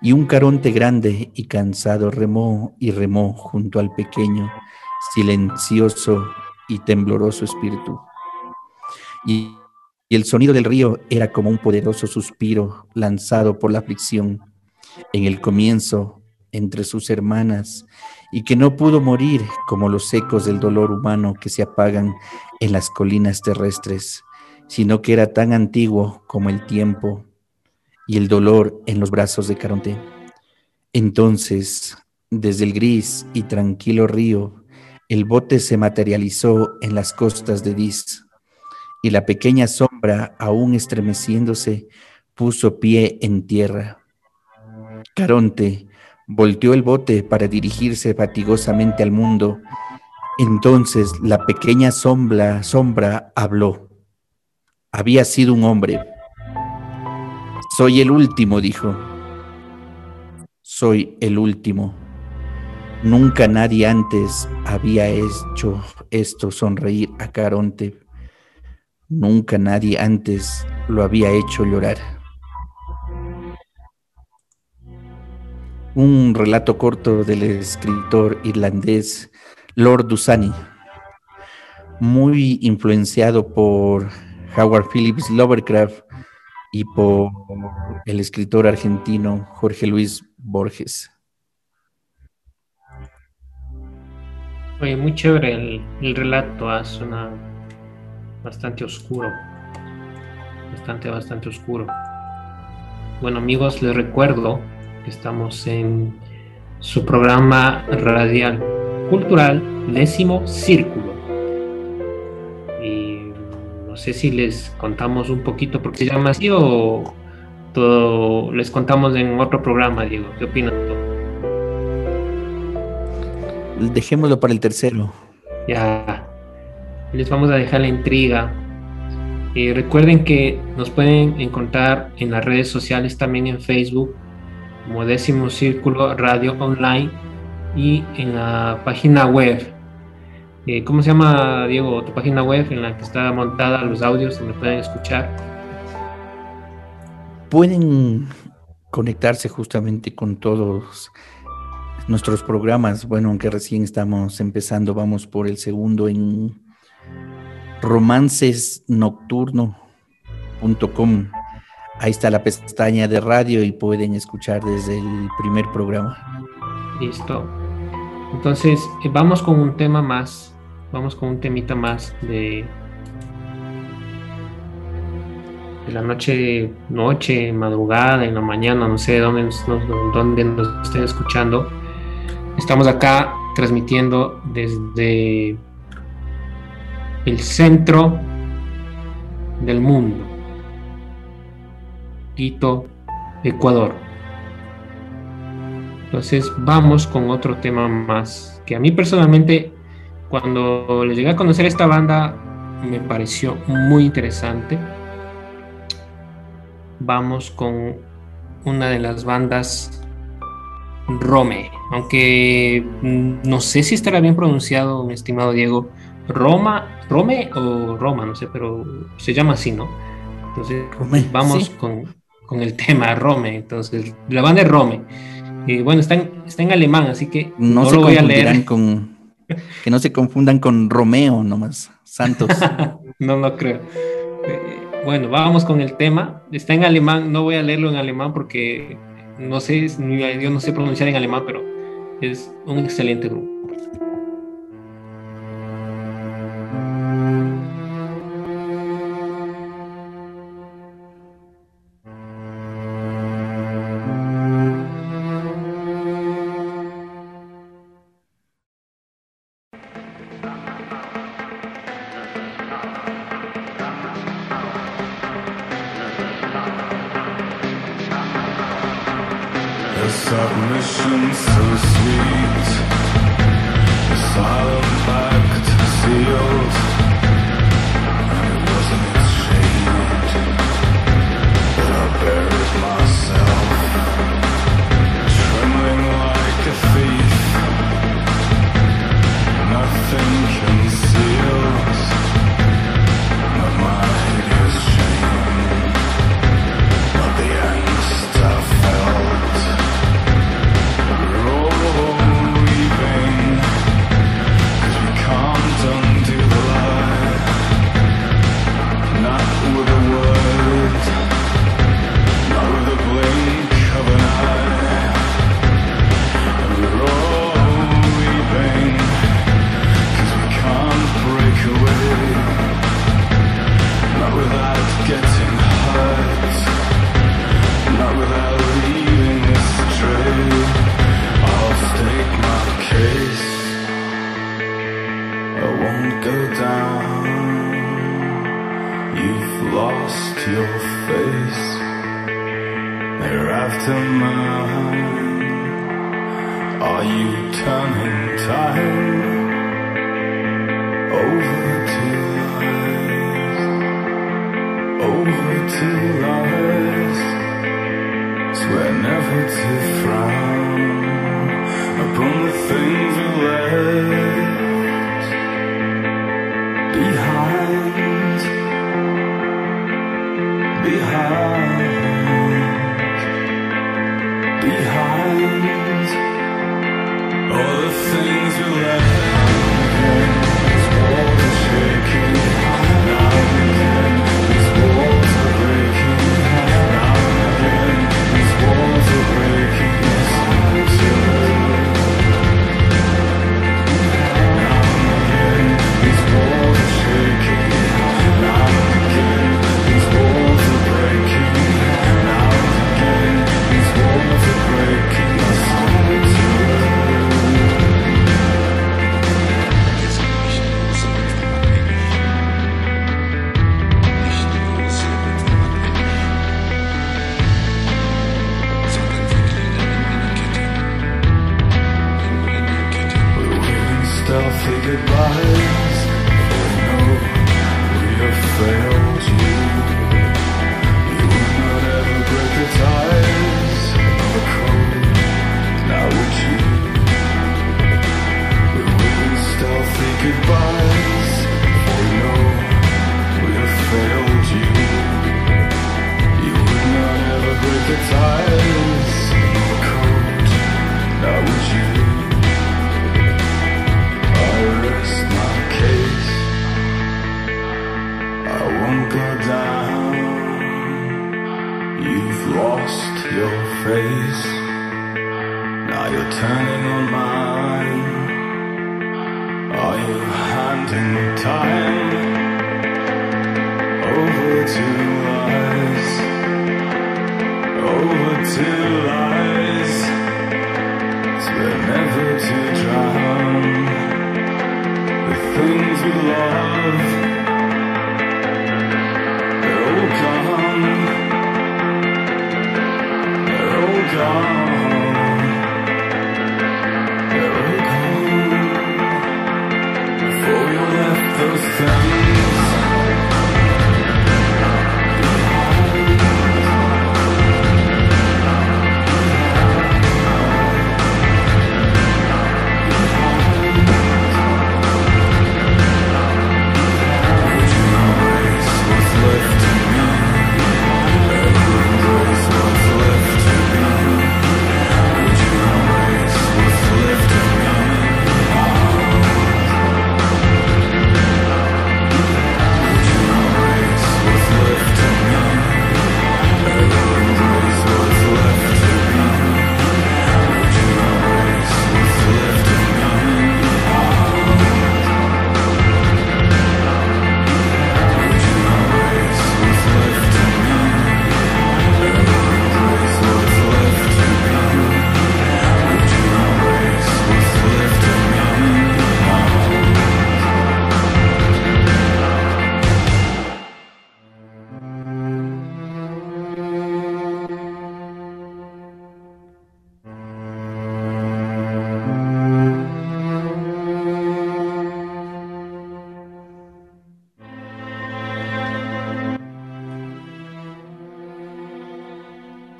Speaker 2: y un caronte grande y cansado remó y remó junto al pequeño, silencioso y tembloroso espíritu. Y, y el sonido del río era como un poderoso suspiro lanzado por la aflicción. En el comienzo entre sus hermanas y que no pudo morir como los ecos del dolor humano que se apagan en las colinas terrestres, sino que era tan antiguo como el tiempo y el dolor en los brazos de Caronte. Entonces, desde el gris y tranquilo río, el bote se materializó en las costas de Dis, y la pequeña sombra, aún estremeciéndose, puso pie en tierra. Caronte volteó el bote para dirigirse fatigosamente al mundo. Entonces la pequeña sombra, sombra habló. Había sido un hombre. Soy el último, dijo. Soy el último. Nunca nadie antes había hecho esto sonreír a Caronte. Nunca nadie antes lo había hecho llorar. Un relato corto del escritor irlandés Lord Dusani, muy influenciado por Howard Phillips Lovecraft y por el escritor argentino Jorge Luis Borges.
Speaker 1: Oye, muy chévere el, el relato, ah, suena bastante oscuro. Bastante, bastante oscuro. Bueno amigos, les recuerdo que estamos en su programa radial cultural décimo círculo. No sé si les contamos un poquito porque se llama así o todo les contamos en otro programa, Diego. ¿Qué opinas tú?
Speaker 2: Dejémoslo para el tercero.
Speaker 1: Ya. Les vamos a dejar la intriga. Y recuerden que nos pueden encontrar en las redes sociales, también en Facebook, como Décimo Círculo Radio Online y en la página web. Eh, ¿Cómo se llama, Diego, tu página web en la que está montada los audios donde pueden escuchar?
Speaker 2: Pueden conectarse justamente con todos nuestros programas. Bueno, aunque recién estamos empezando, vamos por el segundo en romancesnocturno.com. Ahí está la pestaña de radio y pueden escuchar desde el primer programa.
Speaker 1: Listo. Entonces, eh, vamos con un tema más. Vamos con un temita más de, la noche, noche, madrugada, en la mañana, no sé dónde, nos- dónde nos estén escuchando. Estamos acá transmitiendo desde el centro del mundo, Quito, Ecuador. Entonces vamos con otro tema más, que a mí personalmente, cuando le llegué a conocer esta banda, me pareció muy interesante. Vamos con una de las bandas Rome, aunque no sé si estará bien pronunciado, mi estimado Diego. Roma, Rome o Roma, no sé, pero se llama así, ¿no? Entonces
Speaker 2: Rome,
Speaker 1: vamos
Speaker 2: sí.
Speaker 1: con, con el tema Rome. Entonces, la banda es Rome. Y bueno, está en, está en alemán, así que
Speaker 2: No,
Speaker 1: no,
Speaker 2: se
Speaker 1: lo voy a leer.
Speaker 2: con. Que no se confundan con Romeo nomás. Santos.
Speaker 1: no lo creo. Eh, bueno, vamos con el tema. Está en alemán, no voy a leerlo en alemán porque no sé, yo no sé pronunciar en alemán, pero es un excelente grupo.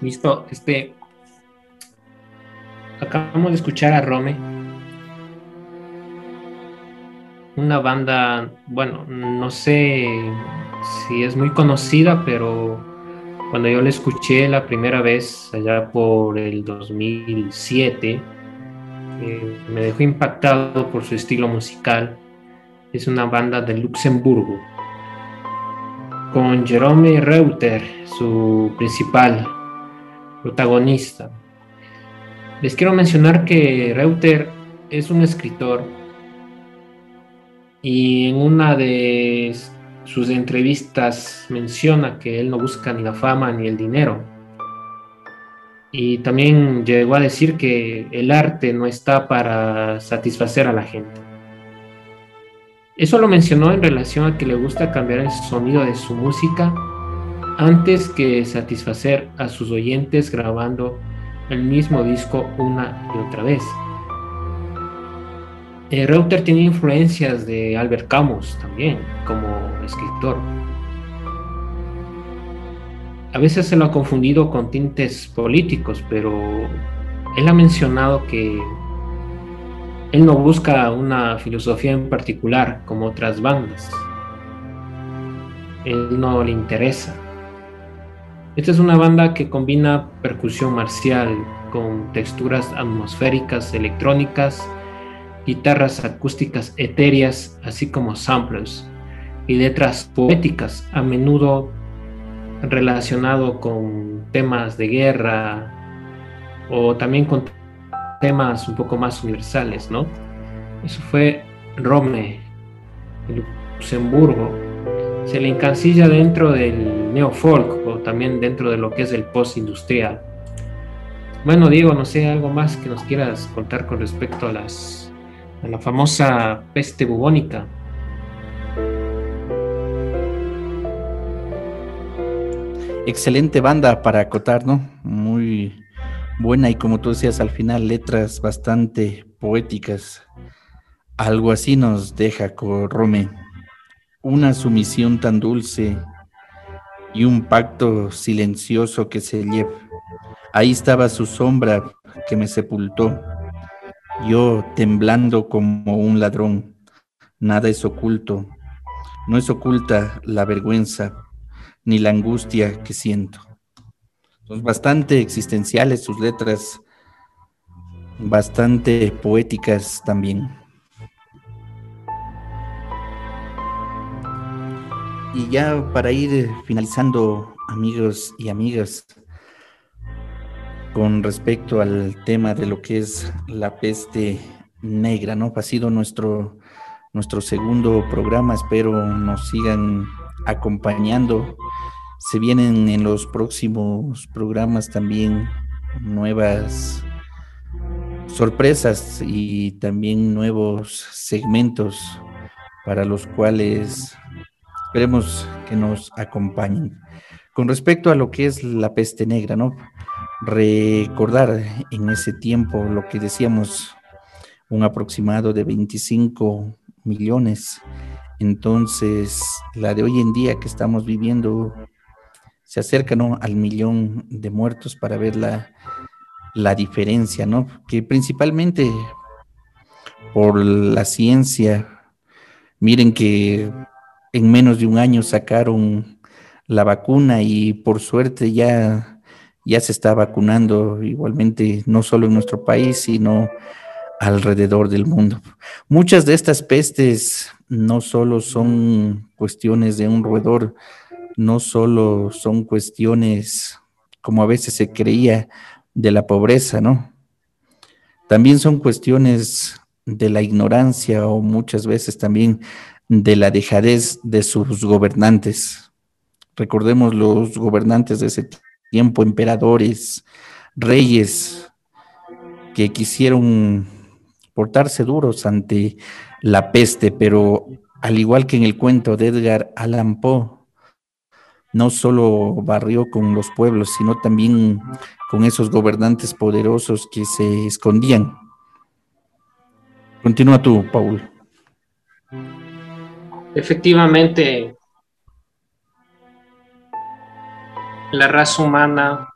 Speaker 1: Listo, este. Acabamos de escuchar a Rome. Una banda, bueno, no sé si es muy conocida, pero cuando yo la escuché la primera vez, allá por el 2007, eh, me dejó impactado por su estilo musical. Es una banda de Luxemburgo, con Jerome Reuter, su principal protagonista. Les quiero mencionar que Reuter es un escritor y en una de sus entrevistas menciona que él no busca ni la fama ni el dinero. Y también llegó a decir que el arte no está para satisfacer a la gente. Eso lo mencionó en relación a que le gusta cambiar el sonido de su música antes que satisfacer a sus oyentes grabando el mismo disco una y otra vez. Eh, Reuter tiene influencias de Albert Camus también como escritor. A veces se lo ha confundido con tintes políticos, pero él ha mencionado que él no busca una filosofía en particular como otras bandas. Él no le interesa. Esta es una banda que combina percusión marcial con texturas atmosféricas electrónicas, guitarras acústicas etéreas, así como samplers y letras poéticas, a menudo relacionado con temas de guerra o también con temas un poco más universales, ¿no? Eso fue Rome, Luxemburgo. Se le encancilla dentro del neofolk también dentro de lo que es el post-industrial. Bueno, Diego, no sé, algo más que nos quieras contar con respecto a, las, a la famosa peste bubónica.
Speaker 2: Excelente banda para acotar, ¿no? Muy buena y como tú decías al final, letras bastante poéticas. Algo así nos deja Rome. Una sumisión tan dulce y un pacto silencioso que se lleva. Ahí estaba su sombra que me sepultó. Yo temblando como un ladrón. Nada es oculto. No es oculta la vergüenza ni la angustia que siento. Son bastante existenciales sus letras, bastante poéticas también. Y ya para ir finalizando, amigos y amigas, con respecto al tema de lo que es la peste negra, ¿no? Ha sido nuestro, nuestro segundo programa, espero nos sigan acompañando. Se vienen en los próximos programas también nuevas sorpresas y también nuevos segmentos para los cuales esperemos que nos acompañen. Con respecto a lo que es la peste negra, ¿no? Recordar en ese tiempo lo que decíamos, un aproximado de 25 millones entonces, la de hoy en día que estamos viviendo se acerca ¿no? al millón de muertos para ver la, la diferencia, ¿no? Que principalmente por la ciencia, miren que en menos de un año sacaron la vacuna y por suerte ya, ya se está vacunando igualmente, no solo en nuestro país, sino alrededor del mundo. Muchas de estas pestes no solo son cuestiones de un roedor, no solo son cuestiones, como a veces se creía, de la pobreza, ¿no? También son cuestiones de la ignorancia o muchas veces también de la dejadez de sus gobernantes. Recordemos los gobernantes de ese tiempo, emperadores, reyes, que quisieron portarse duros ante la peste, pero al igual que en el cuento de Edgar Allan Poe, no solo barrió con los pueblos, sino también con esos gobernantes poderosos que se escondían. Continúa tú, Paul.
Speaker 1: Efectivamente, la raza humana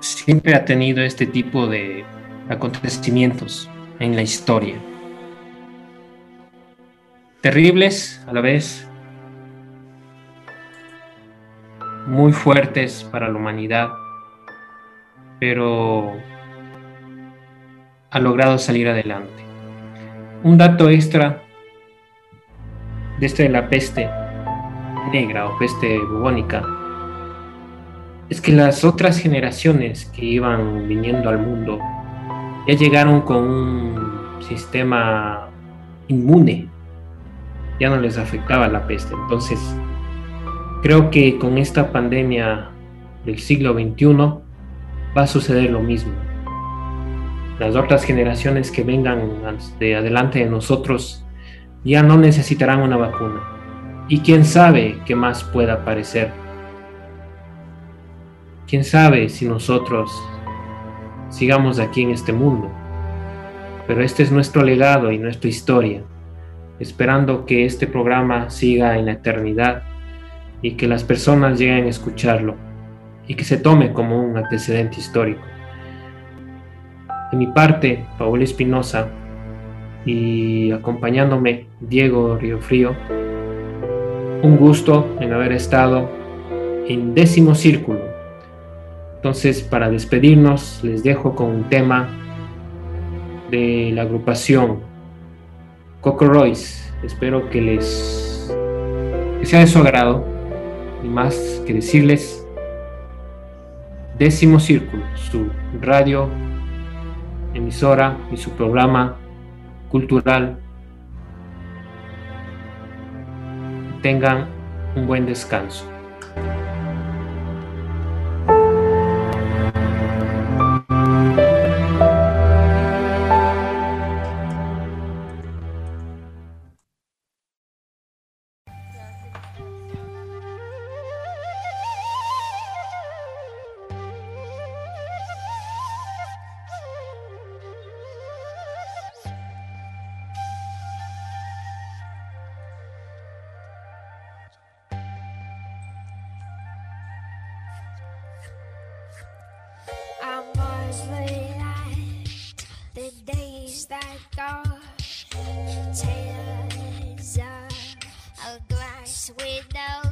Speaker 1: siempre ha tenido este tipo de acontecimientos en la historia. Terribles a la vez, muy fuertes para la humanidad, pero ha logrado salir adelante. Un dato extra de este de la peste negra o peste bubónica es que las otras generaciones que iban viniendo al mundo ya llegaron con un sistema inmune, ya no les afectaba la peste. Entonces, creo que con esta pandemia del siglo XXI va a suceder lo mismo. Las otras generaciones que vengan de adelante de nosotros ya no necesitarán una vacuna. Y quién sabe qué más pueda aparecer. Quién sabe si nosotros sigamos aquí en este mundo. Pero este es nuestro legado y nuestra historia, esperando que este programa siga en la eternidad y que las personas lleguen a escucharlo y que se tome como un antecedente histórico. De mi parte, Paola Espinosa y acompañándome Diego Riofrío, un gusto en haber estado en décimo círculo. Entonces, para despedirnos, les dejo con un tema de la agrupación Coco Royce. Espero que les sea de su agrado y más que decirles décimo círculo, su radio emisora y su programa cultural. Tengan un buen descanso.
Speaker 4: the days that go, tears a glass window.